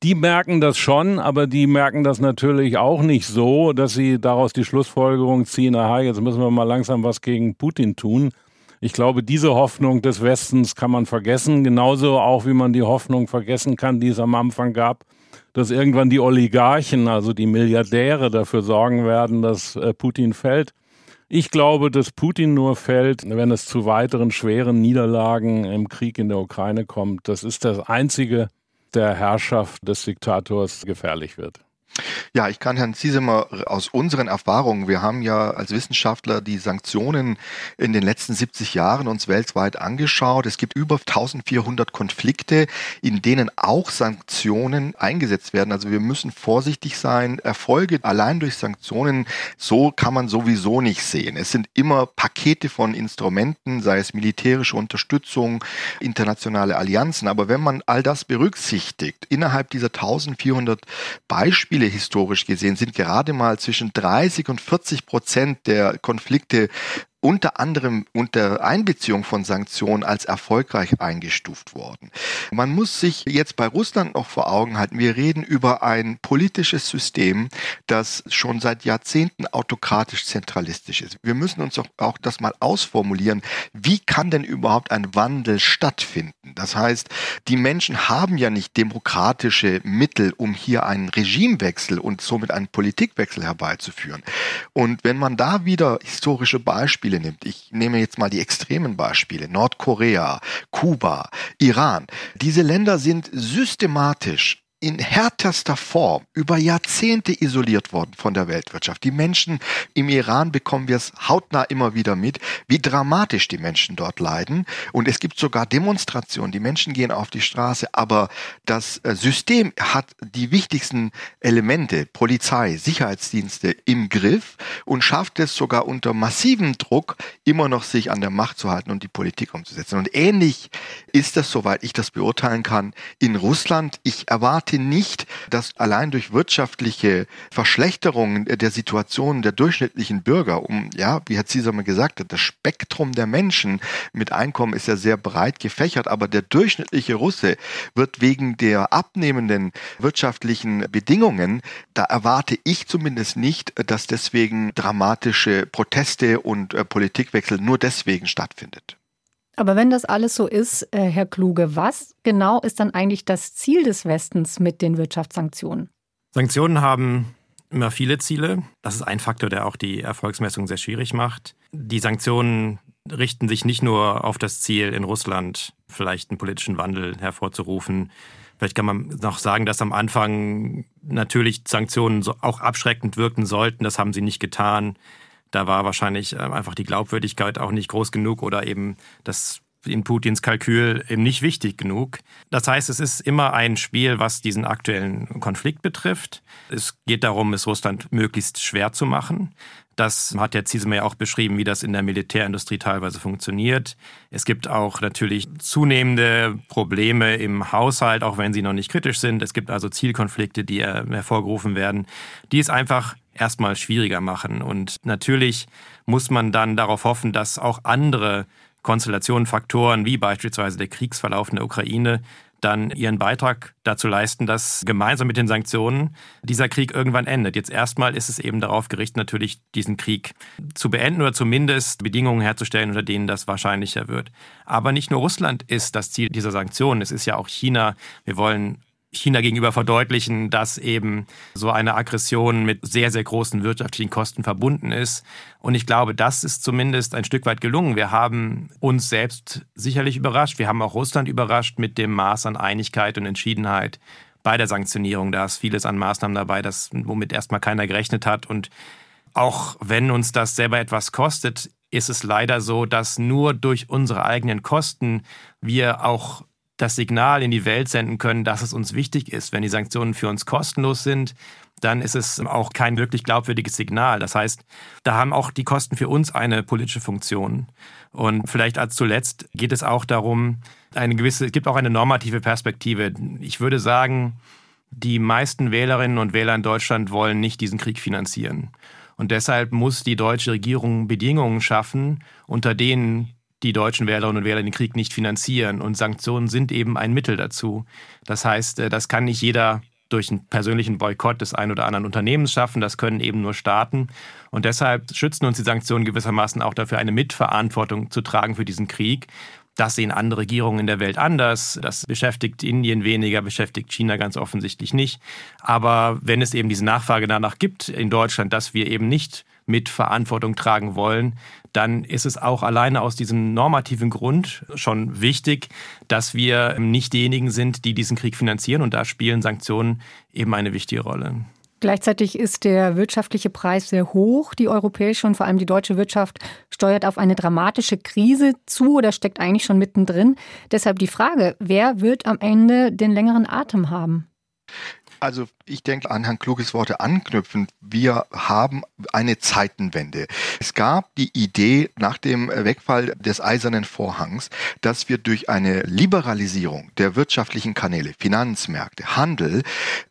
Die merken das schon, aber die merken das natürlich auch nicht so, dass sie daraus die Schlussfolgerung ziehen, aha, jetzt müssen wir mal langsam was gegen Putin tun. Ich glaube, diese Hoffnung des Westens kann man vergessen, genauso auch wie man die Hoffnung vergessen kann, die es am Anfang gab, dass irgendwann die Oligarchen, also die Milliardäre, dafür sorgen werden, dass äh, Putin fällt. Ich glaube, dass Putin nur fällt, wenn es zu weiteren schweren Niederlagen im Krieg in der Ukraine kommt. Das ist das Einzige, der Herrschaft des Diktators gefährlich wird. Ja, ich kann Herrn Ziesemer aus unseren Erfahrungen, wir haben ja als Wissenschaftler die Sanktionen in den letzten 70 Jahren uns weltweit angeschaut. Es gibt über 1400 Konflikte, in denen auch Sanktionen eingesetzt werden. Also wir müssen vorsichtig sein. Erfolge allein durch Sanktionen, so kann man sowieso nicht sehen. Es sind immer Pakete von Instrumenten, sei es militärische Unterstützung, internationale Allianzen. Aber wenn man all das berücksichtigt, innerhalb dieser 1400 Beispiele, Ziele historisch gesehen sind gerade mal zwischen 30 und 40 Prozent der Konflikte unter anderem unter Einbeziehung von Sanktionen als erfolgreich eingestuft worden. Man muss sich jetzt bei Russland noch vor Augen halten, wir reden über ein politisches System, das schon seit Jahrzehnten autokratisch zentralistisch ist. Wir müssen uns auch, auch das mal ausformulieren. Wie kann denn überhaupt ein Wandel stattfinden? Das heißt, die Menschen haben ja nicht demokratische Mittel, um hier einen Regimewechsel und somit einen Politikwechsel herbeizuführen. Und wenn man da wieder historische Beispiele Beispiele nimmt, ich nehme jetzt mal die extremen Beispiele, Nordkorea, Kuba, Iran, diese Länder sind systematisch in härtester Form über Jahrzehnte isoliert worden von der Weltwirtschaft. Die Menschen im Iran bekommen wir es hautnah immer wieder mit, wie dramatisch die Menschen dort leiden. Und es gibt sogar Demonstrationen. Die Menschen gehen auf die Straße, aber das äh, System hat die wichtigsten Elemente, Polizei, Sicherheitsdienste im Griff und schafft es sogar unter massivem Druck immer noch sich an der Macht zu halten und die Politik umzusetzen. Und ähnlich ist das, soweit ich das beurteilen kann, in Russland. Ich erwarte erwarte nicht, dass allein durch wirtschaftliche Verschlechterungen der Situation der durchschnittlichen Bürger, um, ja, wie Herr Zieser mal gesagt hat, das Spektrum der Menschen mit Einkommen ist ja sehr breit gefächert, aber der durchschnittliche Russe wird wegen der abnehmenden wirtschaftlichen Bedingungen, da erwarte ich zumindest nicht, dass deswegen dramatische Proteste und äh, Politikwechsel nur deswegen stattfindet. Aber wenn das alles so ist, äh, Herr Kluge, was genau ist dann eigentlich das Ziel des Westens mit den Wirtschaftssanktionen? Sanktionen haben immer viele Ziele. Das ist ein Faktor, der auch die Erfolgsmessung sehr schwierig macht. Die Sanktionen richten sich nicht nur auf das Ziel, in Russland vielleicht einen politischen Wandel hervorzurufen. Vielleicht kann man noch sagen, dass am Anfang natürlich Sanktionen auch abschreckend wirken sollten. Das haben sie nicht getan. Da war wahrscheinlich äh, einfach die Glaubwürdigkeit auch nicht groß genug oder eben das in Putins Kalkül eben nicht wichtig genug. Das heißt, es ist immer ein Spiel, was diesen aktuellen Konflikt betrifft. Es geht darum, es Russland möglichst schwer zu machen. Das hat der Ziesmer ja auch beschrieben, wie das in der Militärindustrie teilweise funktioniert. Es gibt auch natürlich zunehmende Probleme im Haushalt, auch wenn sie noch nicht kritisch sind. Es gibt also Zielkonflikte, die hervorgerufen werden, die es einfach erstmal schwieriger machen. Und natürlich muss man dann darauf hoffen, dass auch andere Konstellationen, Faktoren wie beispielsweise der Kriegsverlauf in der Ukraine dann ihren Beitrag dazu leisten, dass gemeinsam mit den Sanktionen dieser Krieg irgendwann endet. Jetzt erstmal ist es eben darauf gerichtet, natürlich diesen Krieg zu beenden oder zumindest Bedingungen herzustellen, unter denen das wahrscheinlicher wird. Aber nicht nur Russland ist das Ziel dieser Sanktionen, es ist ja auch China. Wir wollen China gegenüber verdeutlichen, dass eben so eine Aggression mit sehr, sehr großen wirtschaftlichen Kosten verbunden ist. Und ich glaube, das ist zumindest ein Stück weit gelungen. Wir haben uns selbst sicherlich überrascht. Wir haben auch Russland überrascht mit dem Maß an Einigkeit und Entschiedenheit bei der Sanktionierung. Da ist vieles an Maßnahmen dabei, das, womit erstmal keiner gerechnet hat. Und auch wenn uns das selber etwas kostet, ist es leider so, dass nur durch unsere eigenen Kosten wir auch das Signal in die Welt senden können, dass es uns wichtig ist. Wenn die Sanktionen für uns kostenlos sind, dann ist es auch kein wirklich glaubwürdiges Signal. Das heißt, da haben auch die Kosten für uns eine politische Funktion. Und vielleicht als zuletzt geht es auch darum, eine gewisse, es gibt auch eine normative Perspektive. Ich würde sagen, die meisten Wählerinnen und Wähler in Deutschland wollen nicht diesen Krieg finanzieren. Und deshalb muss die deutsche Regierung Bedingungen schaffen, unter denen die deutschen Wählerinnen und Wähler den Krieg nicht finanzieren. Und Sanktionen sind eben ein Mittel dazu. Das heißt, äh, das kann nicht jeder durch einen persönlichen Boykott des einen oder anderen Unternehmens schaffen. Das können eben nur Staaten. Und deshalb schützen uns die Sanktionen gewissermaßen auch dafür, eine Mitverantwortung zu tragen für diesen Krieg. Das sehen andere Regierungen in der Welt anders. Das beschäftigt Indien weniger, beschäftigt China ganz offensichtlich nicht. Aber wenn es eben diese Nachfrage danach gibt in Deutschland, dass wir eben nicht mit Verantwortung tragen wollen, dann ist es auch alleine aus diesem normativen Grund schon wichtig, dass wir nicht diejenigen sind, die diesen Krieg finanzieren. Und da spielen Sanktionen eben eine wichtige Rolle. Gleichzeitig ist der wirtschaftliche Preis sehr hoch. Die europäische und vor allem die deutsche Wirtschaft steuert auf eine dramatische Krise zu oder steckt eigentlich schon mittendrin. Deshalb die Frage, wer wird am Ende den längeren Atem haben? Also ich denke, an Herrn Kluges Worte anknüpfend, wir haben eine Zeitenwende. Es gab die Idee nach dem Wegfall des eisernen Vorhangs, dass wir durch eine Liberalisierung der wirtschaftlichen Kanäle, Finanzmärkte, Handel,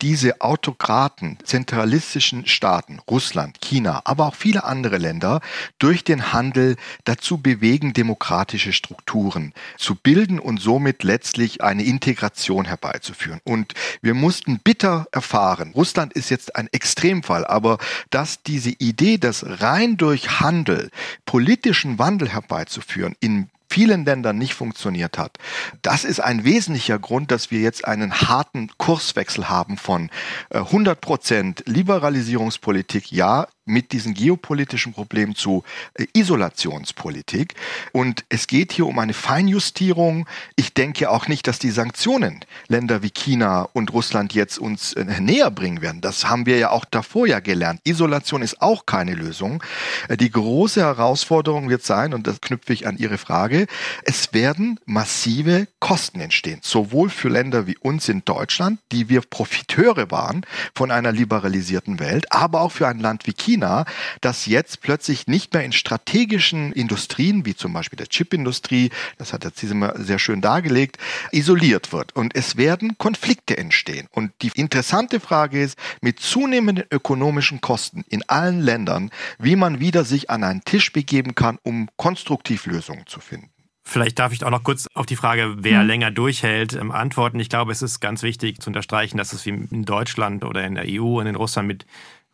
diese Autokraten, zentralistischen Staaten, Russland, China, aber auch viele andere Länder, durch den Handel dazu bewegen, demokratische Strukturen zu bilden und somit letztlich eine Integration herbeizuführen. Und wir mussten bitter erfahren, Verfahren. Russland ist jetzt ein Extremfall, aber dass diese Idee, dass rein durch Handel politischen Wandel herbeizuführen in vielen Ländern nicht funktioniert hat. Das ist ein wesentlicher Grund, dass wir jetzt einen harten Kurswechsel haben von 100 äh, Prozent Liberalisierungspolitik, ja, mit diesen geopolitischen Problemen zu äh, Isolationspolitik. Und es geht hier um eine Feinjustierung. Ich denke auch nicht, dass die Sanktionen Länder wie China und Russland jetzt uns äh, näher bringen werden. Das haben wir ja auch davor ja gelernt. Isolation ist auch keine Lösung. Äh, die große Herausforderung wird sein, und das knüpfe ich an Ihre Frage, es werden massive Kosten entstehen. Sowohl für Länder wie uns in Deutschland, die wir Profiteure waren von einer liberalisierten Welt, aber auch für ein Land wie China, China, das jetzt plötzlich nicht mehr in strategischen Industrien, wie zum Beispiel der Chipindustrie, das hat der Ziesemer sehr schön dargelegt, isoliert wird. Und es werden Konflikte entstehen. Und die interessante Frage ist, mit zunehmenden ökonomischen Kosten in allen Ländern, wie man wieder sich an einen Tisch begeben kann, um konstruktiv Lösungen zu finden. Vielleicht darf ich auch noch kurz auf die Frage, wer mhm. länger durchhält, ähm, antworten. Ich glaube, es ist ganz wichtig zu unterstreichen, dass es wie in Deutschland oder in der EU und in Russland mit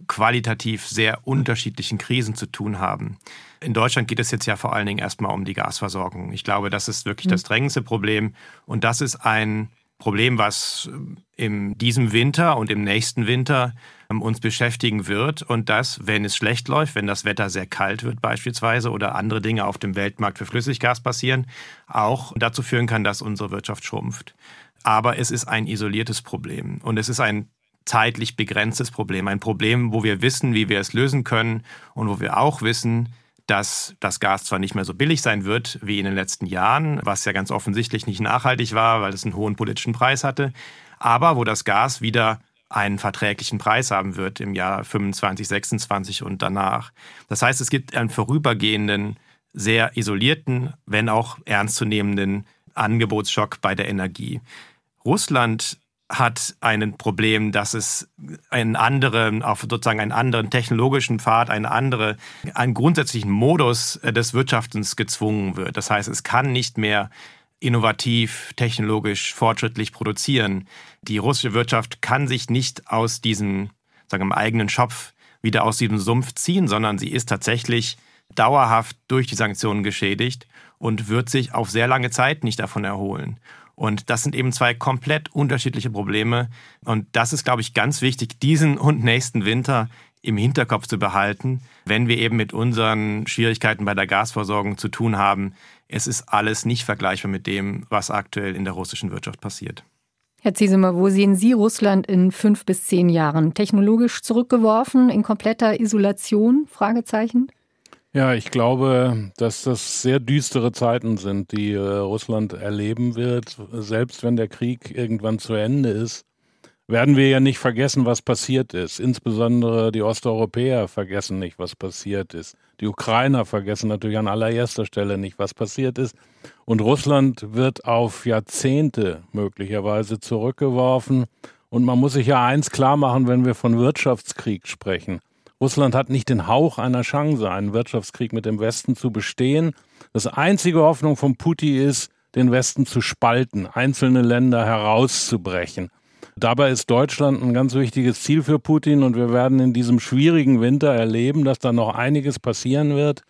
qualitativ sehr unterschiedlichen Krisen zu tun haben. In Deutschland geht es jetzt ja vor allen Dingen erstmal um die Gasversorgung. Ich glaube, das ist wirklich mhm. das drängendste Problem. Und das ist ein Problem, was in diesem Winter und im nächsten Winter ähm, uns beschäftigen wird. Und das, wenn es schlecht läuft, wenn das Wetter sehr kalt wird beispielsweise oder andere Dinge auf dem Weltmarkt für Flüssiggas passieren, auch dazu führen kann, dass unsere Wirtschaft schrumpft. Aber es ist ein isoliertes Problem. Und es ist ein zeitlich begrenztes Problem. Ein Problem, wo wir wissen, wie wir es lösen können und wo wir auch wissen, dass das Gas zwar nicht mehr so billig sein wird wie in den letzten Jahren, was ja ganz offensichtlich nicht nachhaltig war, weil es einen hohen politischen Preis hatte, aber wo das Gas wieder einen verträglichen Preis haben wird im Jahr 25, 26 und danach. Das heißt, es gibt einen vorübergehenden, sehr isolierten, wenn auch ernstzunehmenden Angebotsschock bei der Energie. Russland hat ein Problem, dass es einen anderen, auf sozusagen einen anderen technologischen Pfad, eine andere, einen grundsätzlichen Modus äh, des Wirtschaftens gezwungen wird. Das heißt, es kann nicht mehr innovativ, technologisch, fortschrittlich produzieren. Die russische Wirtschaft kann sich nicht aus diesem, sagen wir, eigenen Schopf wieder aus diesem Sumpf ziehen, sondern sie ist tatsächlich dauerhaft durch die Sanktionen geschädigt und wird sich auf sehr lange Zeit nicht davon erholen. Und das sind eben zwei komplett unterschiedliche Probleme. Und das ist, glaube ich, ganz wichtig, diesen und nächsten Winter im Hinterkopf zu behalten, wenn wir eben mit unseren Schwierigkeiten bei der Gasversorgung zu tun haben. Es ist alles nicht vergleichbar mit dem, was aktuell in der russischen Wirtschaft passiert. Herr Ziesemer, wo sehen Sie Russland in fünf bis zehn Jahren? Technologisch zurückgeworfen, in kompletter Isolation? Fragezeichen? Ja, ich glaube, dass das sehr düstere Zeiten sind, die äh, Russland erleben wird. Selbst wenn der Krieg irgendwann zu Ende ist, werden wir ja nicht vergessen, was passiert ist. Insbesondere die Osteuropäer vergessen nicht, was passiert ist. Die Ukrainer vergessen natürlich an allererster Stelle nicht, was passiert ist. Und Russland wird auf Jahrzehnte möglicherweise zurückgeworfen. Und man muss sich ja eins klar machen, wenn wir von Wirtschaftskrieg sprechen. Russland hat nicht den Hauch einer Chance, einen Wirtschaftskrieg mit dem Westen zu bestehen. Das einzige Hoffnung von Putin ist, den Westen zu spalten, einzelne Länder herauszubrechen. Dabei ist Deutschland ein ganz wichtiges Ziel für Putin und wir werden in diesem schwierigen Winter erleben, dass da noch einiges passieren wird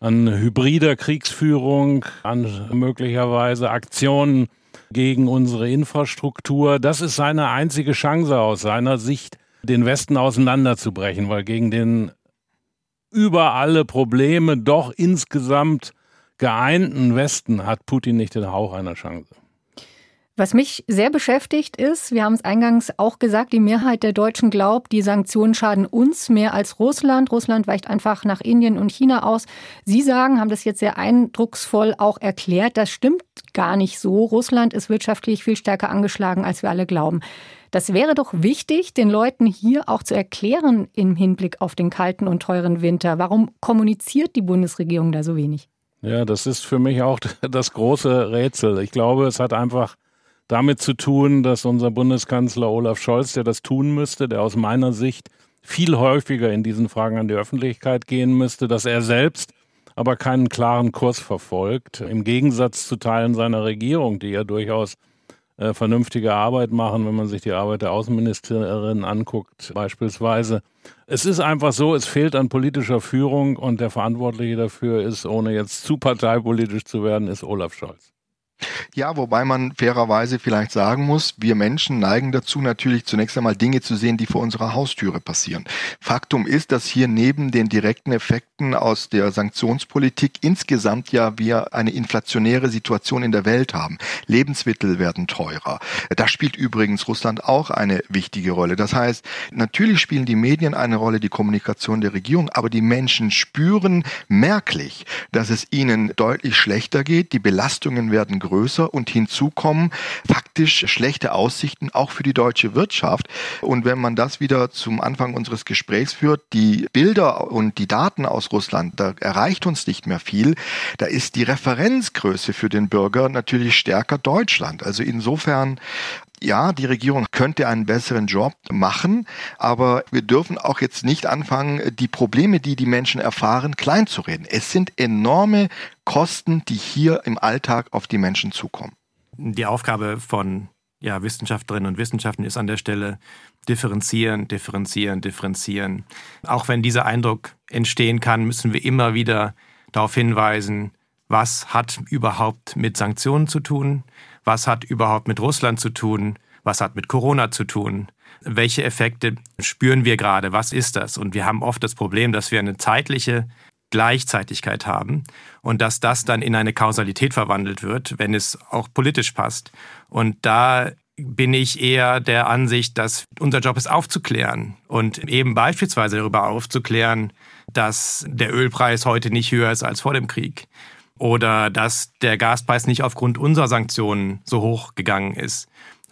an hybrider Kriegsführung, an möglicherweise Aktionen gegen unsere Infrastruktur. Das ist seine einzige Chance aus seiner Sicht, den Westen auseinanderzubrechen, weil gegen den über alle Probleme doch insgesamt geeinten Westen hat Putin nicht den Hauch einer Chance. Was mich sehr beschäftigt ist, wir haben es eingangs auch gesagt, die Mehrheit der Deutschen glaubt, die Sanktionen schaden uns mehr als Russland. Russland weicht einfach nach Indien und China aus. Sie sagen, haben das jetzt sehr eindrucksvoll auch erklärt, das stimmt gar nicht so. Russland ist wirtschaftlich viel stärker angeschlagen, als wir alle glauben. Das wäre doch wichtig, den Leuten hier auch zu erklären im Hinblick auf den kalten und teuren Winter. Warum kommuniziert die Bundesregierung da so wenig? Ja, das ist für mich auch das große Rätsel. Ich glaube, es hat einfach damit zu tun, dass unser Bundeskanzler Olaf Scholz, der das tun müsste, der aus meiner Sicht viel häufiger in diesen Fragen an die Öffentlichkeit gehen müsste, dass er selbst aber keinen klaren Kurs verfolgt, im Gegensatz zu Teilen seiner Regierung, die ja durchaus äh, vernünftige Arbeit machen, wenn man sich die Arbeit der Außenministerin anguckt, beispielsweise. Es ist einfach so, es fehlt an politischer Führung und der Verantwortliche dafür ist, ohne jetzt zu parteipolitisch zu werden, ist Olaf Scholz. Ja, wobei man fairerweise vielleicht sagen muss, wir Menschen neigen dazu natürlich zunächst einmal Dinge zu sehen, die vor unserer Haustüre passieren. Faktum ist, dass hier neben den direkten Effekten aus der Sanktionspolitik insgesamt ja wir eine inflationäre Situation in der Welt haben. Lebensmittel werden teurer. Da spielt übrigens Russland auch eine wichtige Rolle. Das heißt, natürlich spielen die Medien eine Rolle, die Kommunikation der Regierung, aber die Menschen spüren merklich, dass es ihnen deutlich schlechter geht. Die Belastungen werden größer und hinzu kommen faktisch schlechte Aussichten auch für die deutsche Wirtschaft. Und wenn man das wieder zum Anfang unseres Gesprächs führt, die Bilder und die Daten aus Russland, da erreicht uns nicht mehr viel. Da ist die Referenzgröße für den Bürger natürlich stärker Deutschland. Also insofern ja, die Regierung könnte einen besseren Job machen, aber wir dürfen auch jetzt nicht anfangen, die Probleme, die die Menschen erfahren, klein zu reden. Es sind enorme Kosten, die hier im Alltag auf die Menschen zukommen. Die Aufgabe von ja, Wissenschaftlerinnen und Wissenschaftlern ist an der Stelle differenzieren, differenzieren, differenzieren. Auch wenn dieser Eindruck entstehen kann, müssen wir immer wieder darauf hinweisen, was hat überhaupt mit Sanktionen zu tun, was hat überhaupt mit Russland zu tun, was hat mit Corona zu tun, welche Effekte spüren wir gerade, was ist das? Und wir haben oft das Problem, dass wir eine zeitliche Gleichzeitigkeit haben und dass das dann in eine Kausalität verwandelt wird, wenn es auch politisch passt. Und da bin ich eher der Ansicht, dass unser Job ist aufzuklären und eben beispielsweise darüber aufzuklären, dass der Ölpreis heute nicht höher ist als vor dem Krieg oder dass der Gaspreis nicht aufgrund unserer Sanktionen so hoch gegangen ist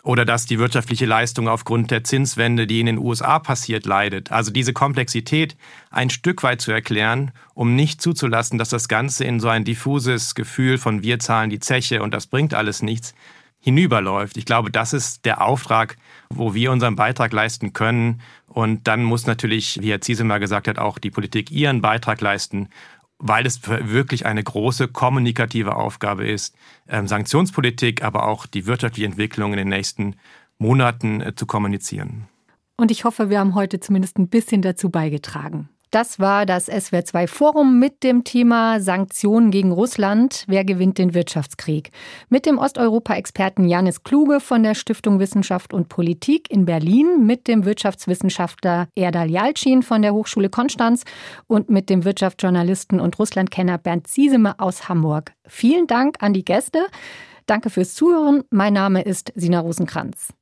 oder dass die wirtschaftliche Leistung aufgrund der Zinswende, die in den USA passiert, leidet. Also diese Komplexität ein Stück weit zu erklären, um nicht zuzulassen, dass das Ganze in so ein diffuses Gefühl von wir zahlen die Zeche und das bringt alles nichts hinüberläuft. Ich glaube, das ist der Auftrag, wo wir unseren Beitrag leisten können. Und dann muss natürlich, wie Herr Ziesemer gesagt hat, auch die Politik ihren Beitrag leisten, weil es wirklich eine große kommunikative Aufgabe ist, ähm, Sanktionspolitik, aber auch die wirtschaftliche Entwicklung in den nächsten Monaten äh, zu kommunizieren. Und ich hoffe, wir haben heute zumindest ein bisschen dazu beigetragen. Das war das SWR2 Forum mit dem Thema Sanktionen gegen Russland. Wer gewinnt den Wirtschaftskrieg? Mit dem Osteuropa-Experten Janis Kluge von der Stiftung Wissenschaft und Politik in Berlin, mit dem Wirtschaftswissenschaftler Erdal Jalcin von der Hochschule Konstanz und mit dem Wirtschaftsjournalisten und Russlandkenner Bernd Zieseme aus Hamburg. Vielen Dank an die Gäste. Danke fürs Zuhören. Mein Name ist Sina Rosenkranz.